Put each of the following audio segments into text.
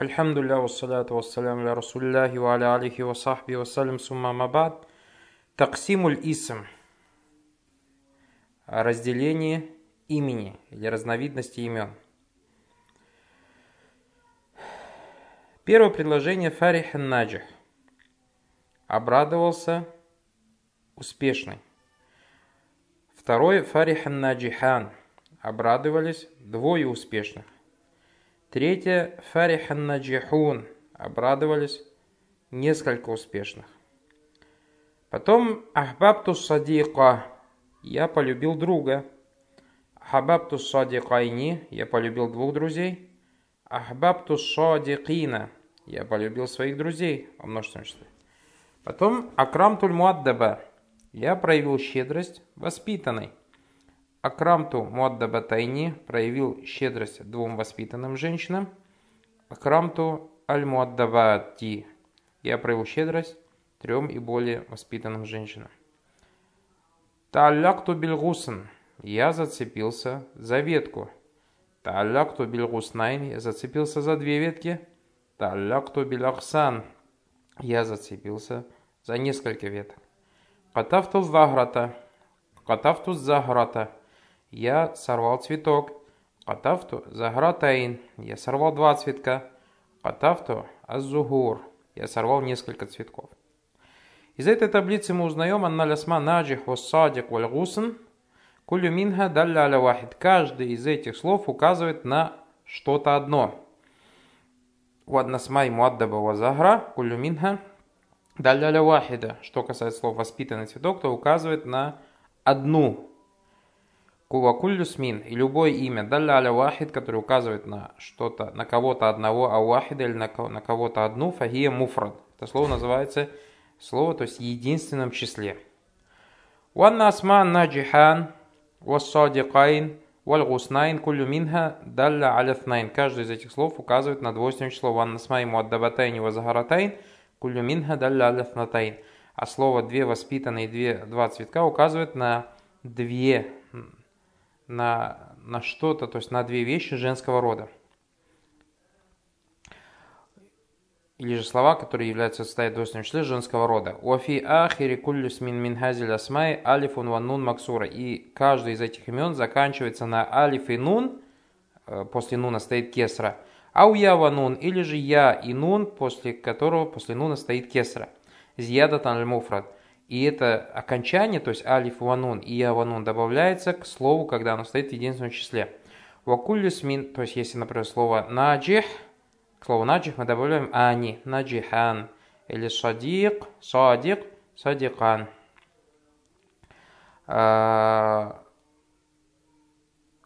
Альхамдулилля, вассаляту вассалям ля расулляхи ва аля алихи ва сахби вассалям сумма мабад. Таксимуль исм. Разделение имени или разновидности имен. Первое предложение Фарих Наджих. Обрадовался успешный. Второе Фарих Наджихан. Обрадовались двое успешных. Третье – фарихан наджихун – обрадовались несколько успешных. Потом ахбабту садика – я полюбил друга. Ахбабту садикайни – я полюбил двух друзей. Ахбабту садикина – я полюбил своих друзей во множественном числе. Потом акрамтуль муаддаба – я проявил щедрость воспитанной. Акрамту Муаддабатайни проявил щедрость двум воспитанным женщинам. Акрамту Аль-Муаддабати я проявил щедрость трем и более воспитанным женщинам. Та'аллакту бильгусн я зацепился за ветку. Та'аллакту бильгуснайн я зацепился за две ветки. Та'аллакту билахсан я зацепился за несколько веток. Катафту заграта. Катафту заграта я сорвал цветок. Катафту загратайн, я сорвал два цветка. Катафту аззугур, я сорвал несколько цветков. Из этой таблицы мы узнаем анна лясма наджих вассадик вальгусн кулю минха далля аля вахид. Каждый из этих слов указывает на что-то одно. Ваднасмай муаддаба вазагра кулю минха далля аля вахида. Что касается слов воспитанный цветок, то указывает на одну Кулакуллю смин и любое имя далля аля вахид, которое указывает на что-то, на кого-то одного, а вахид или на, кого-то одну, фагия муфрад. Это слово называется слово, то есть в единственном числе. Ванна асман наджихан, والصديقين، والغصنين، كل منها دل على اثنين. Каждый из этих слов указывает на двойственное число. وأن أسماء مؤدبتين، وزهرتين، كل منها دل على اثنتين. А слово две воспитанные, две, два цветка указывает на две на, на что-то, то есть на две вещи женского рода. Или же слова, которые являются состоят двойственным числе женского рода. وفي آخر كل اسم من هذه الأسماء ألف ونون مكسورة. И каждый из этих имен заканчивается на алиф и нун, э, после нуна стоит кесра. Ау я ванун, или же я и нун, после которого после нуна стоит кесра. Зиядатан аль-муфрад. И это окончание, то есть алиф ванун и я ванун добавляется к слову, когда оно стоит в единственном числе. Вакуллюс мин, то есть если, например, слово наджих, к слову наджих мы добавляем ани, наджихан, или садик, садик, садикан. А,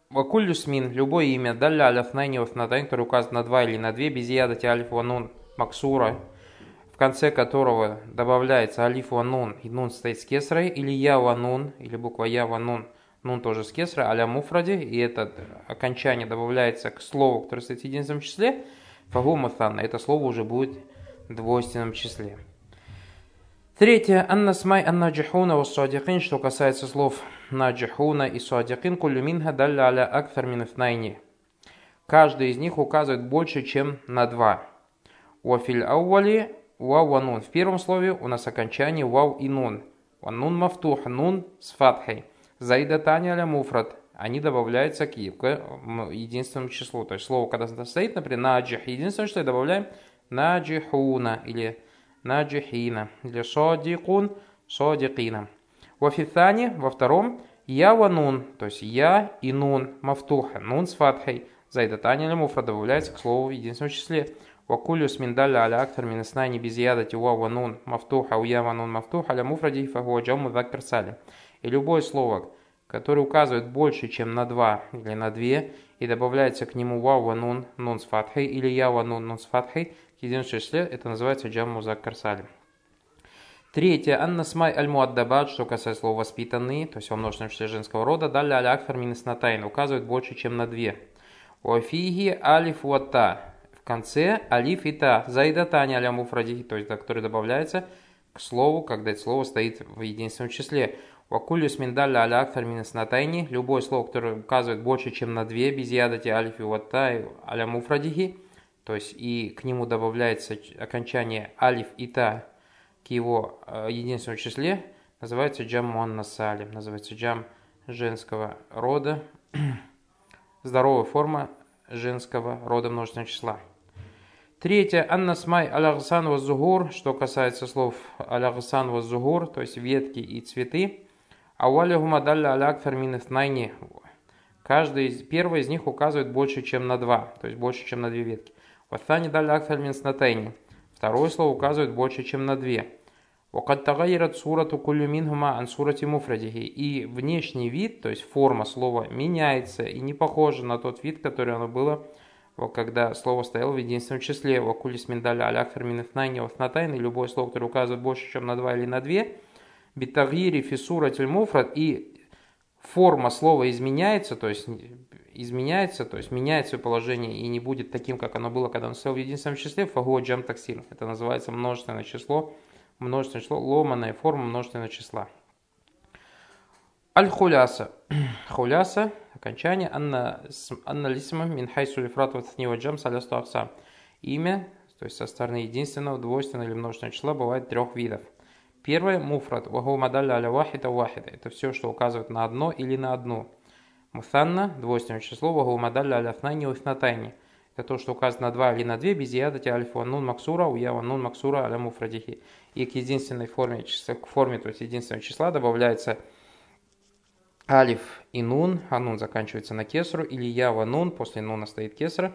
Вакуллюс мин, любое имя, далля аляфнайни вафнатайн, которое указано на два или на две, без ядати алиф ванун максура, в конце которого добавляется алиф ва нун, и нун стоит с кесрой, или я ва нун, или буква я ва нун, нун тоже с кесрой, аля муфради, и это окончание добавляется к слову, которое стоит в единственном числе, фагу мутанна, это слово уже будет в двойственном числе. Третье. Анна смай анна джихуна вассадикин, что касается слов наджихуна и садикин, кулю минха далля аля акфар минафнайни. Каждый из них указывает больше, чем на два. Уафиль аували вау ванун. В первом слове у нас окончание вау и нун. Ванун мафтух, нун с фатхой. Заида таня аля муфрат. Они добавляются к единственному числу. То есть слово, когда стоит, например, наджих, единственное, что добавляем наджихуна или наджихина. Или садикун, садикина. Вафитане, во втором, я ванун, то есть я и нун, мафтуха, нун с фатхой. Заида таня аля муфрат добавляется к слову в единственном числе. وكل اسم دل على أكثر من اثنين بزيادة واو ونون مفتوح أو يا ونون مفتوح على مفرده فهو جمع مذكر سالم. И любое слово, которое указывает больше, чем на два или на две, и добавляется к нему вау ванун нун с фатхой или я ванун нун с фатхой, к единственному числе это называется джамму заккарсали. Третье. Анна смай аль муаддабад, что касается слова «воспитанные», то есть во множественном числе женского рода, далее аль акфар минес натайн, указывает больше, чем на две. Уафиги алиф вата, конце алиф и та, заидатани аля муфради, то есть, который добавляется к слову, когда это слово стоит в единственном числе. Вакулюс миндалля аля акфар натайни, любое слово, которое указывает больше, чем на две, без ядати алиф и ватта аля муфрадихи, то есть и к нему добавляется окончание алиф и та к его э, единственному числе, называется джам муаннас салим, называется джам женского рода, здоровая форма женского рода множественного числа. Третье. Аннасмай алягсан вазугур, что касается слов алягсан вазугур, то есть ветки и цветы. Ауалиху мадалля аляк ферминес найни. Каждый из, первый из них указывает больше, чем на два, то есть больше, чем на две ветки. Ваthani даля ферминес натайни. Второе слово указывает больше, чем на две. وقد تغيرت صورة كل منهما عن صورة مفرده. И внешний вид, то есть форма слова, меняется и не похожа на тот вид, который оно было, когда слово стояло в единственном числе. Вакулис миндаля аляк ферминетнайни вафнатайн. И любое слово, которое указывает больше, чем на два или на две. Битагири фисура тельмуфрат. И форма слова изменяется, то есть изменяется, то есть меняет свое положение и не будет таким, как оно было, когда оно стояло в единственном числе. Фагуа джам таксир. Это называется множественное число множественное число, ломаная форма множественного числа. Аль-хуляса. Хуляса, окончание, анна, анна лисма мин джам салясту аксам. Имя, то есть со стороны единственного, двойственного или множественного числа бывает трех видов. Первое – муфрат, ваху мадалля аля вахида вахида. Это все, что указывает на одно или на одну. Муфанна – двойственное число, ваху мадалля аля фнайни уфнатайни – это то, что указано на 2 или на 2, без ядати альфа нун максура, у ява нун максура аля муфрадихи. И к единственной форме, к форме, то есть единственного числа добавляется алиф и нун, а нун заканчивается на кесру, или ява нун, после нуна стоит кесра.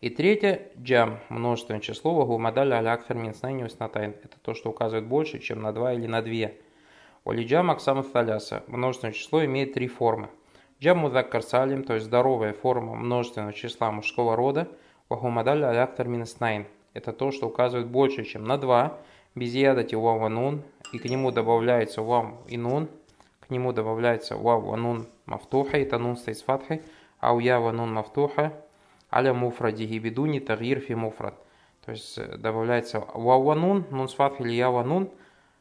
И третье, джам, множественное число, вагу мадаля аля акфер мин Это то, что указывает больше, чем на 2 или на 2. Олиджам аксам таляса. Множественное число имеет три формы. Джам мудаккар салим, то есть здоровая форма множественного числа мужского рода, вахумадаль аляктар минаснайн. Это то, что указывает больше, чем на 2, без ядати вав нун, и к нему добавляется вав и нун, к нему добавляется вав нун мафтуха, и танун стоит с фатхой, а у ява нун мафтуха, аля муфрадихи бедуни тагир фи муфрад. То есть э, добавляется вав нун, нун с фатхой или ява нун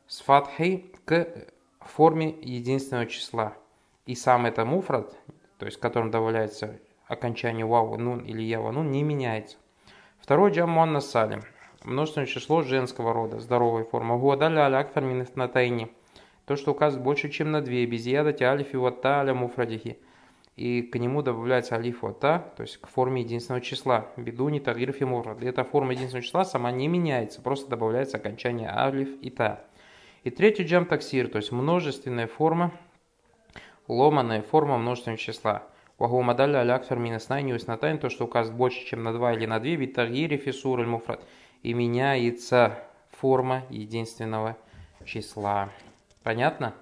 с фатхой к форме единственного числа. И сам это муфрат, то есть которым добавляется окончание вау, нун или ява, нун, не меняется. Второй джам муанна салим. Множественное число женского рода, здоровая форма. Гуадаля аля акфар на тайни. То, что указывает больше, чем на две. Без ядати алифи ватта аля муфрадихи. И к нему добавляется алиф ватта, то есть к форме единственного числа. Бедуни тагирфи муфрад. Эта форма единственного числа сама не меняется, просто добавляется окончание алиф и та. И третий джам таксир, то есть множественная форма ломаная форма множественного числа. Вагу мадаля алякфер минаснай неуснатайн, то, что указывает больше, чем на 2 или на 2, битагири фисур муфрат. И меняется форма единственного числа. Понятно?